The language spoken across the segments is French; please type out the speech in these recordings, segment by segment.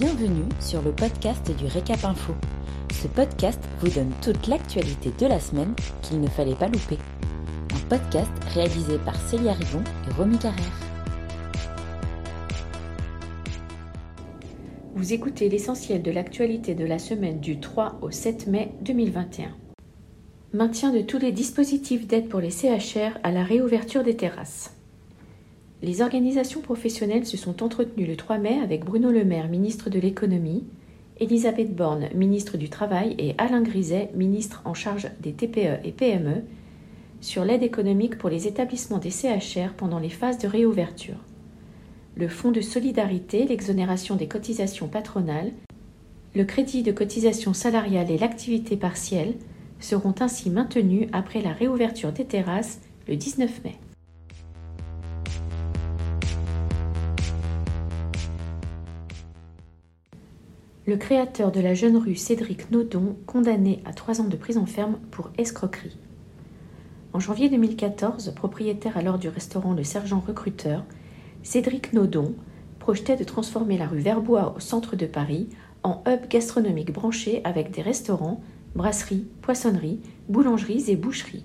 Bienvenue sur le podcast du Récap Info. Ce podcast vous donne toute l'actualité de la semaine qu'il ne fallait pas louper. Un podcast réalisé par Célia Rivon et Romy Carrère. Vous écoutez l'essentiel de l'actualité de la semaine du 3 au 7 mai 2021. Maintien de tous les dispositifs d'aide pour les CHR à la réouverture des terrasses. Les organisations professionnelles se sont entretenues le 3 mai avec Bruno Le Maire, ministre de l'économie, Elisabeth Borne, ministre du Travail, et Alain Griset, ministre en charge des TPE et PME, sur l'aide économique pour les établissements des CHR pendant les phases de réouverture. Le fonds de solidarité, l'exonération des cotisations patronales, le crédit de cotisation salariale et l'activité partielle seront ainsi maintenus après la réouverture des terrasses le 19 mai. Le créateur de la jeune rue Cédric Nodon, condamné à trois ans de prison ferme pour escroquerie. En janvier 2014, propriétaire alors du restaurant Le Sergent Recruteur, Cédric Nodon projetait de transformer la rue Verbois au centre de Paris en hub gastronomique branché avec des restaurants, brasseries, poissonneries, boulangeries et boucheries.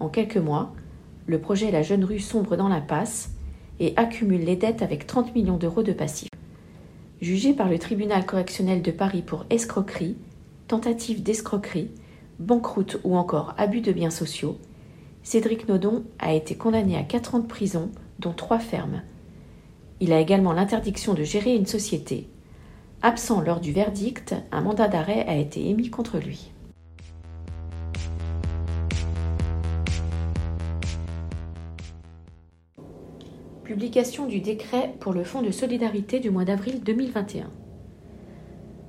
En quelques mois, le projet La Jeune Rue sombre dans la passe et accumule les dettes avec 30 millions d'euros de passifs. Jugé par le tribunal correctionnel de Paris pour escroquerie, tentative d'escroquerie, banqueroute ou encore abus de biens sociaux, Cédric Nodon a été condamné à 4 ans de prison, dont 3 fermes. Il a également l'interdiction de gérer une société. Absent lors du verdict, un mandat d'arrêt a été émis contre lui. Publication du décret pour le Fonds de solidarité du mois d'avril 2021.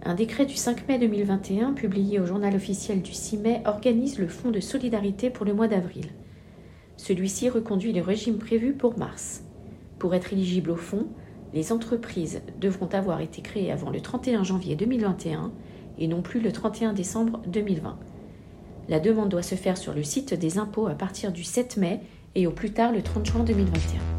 Un décret du 5 mai 2021, publié au journal officiel du 6 mai, organise le Fonds de solidarité pour le mois d'avril. Celui-ci reconduit le régime prévu pour mars. Pour être éligible au fonds, les entreprises devront avoir été créées avant le 31 janvier 2021 et non plus le 31 décembre 2020. La demande doit se faire sur le site des impôts à partir du 7 mai et au plus tard le 30 juin 2021.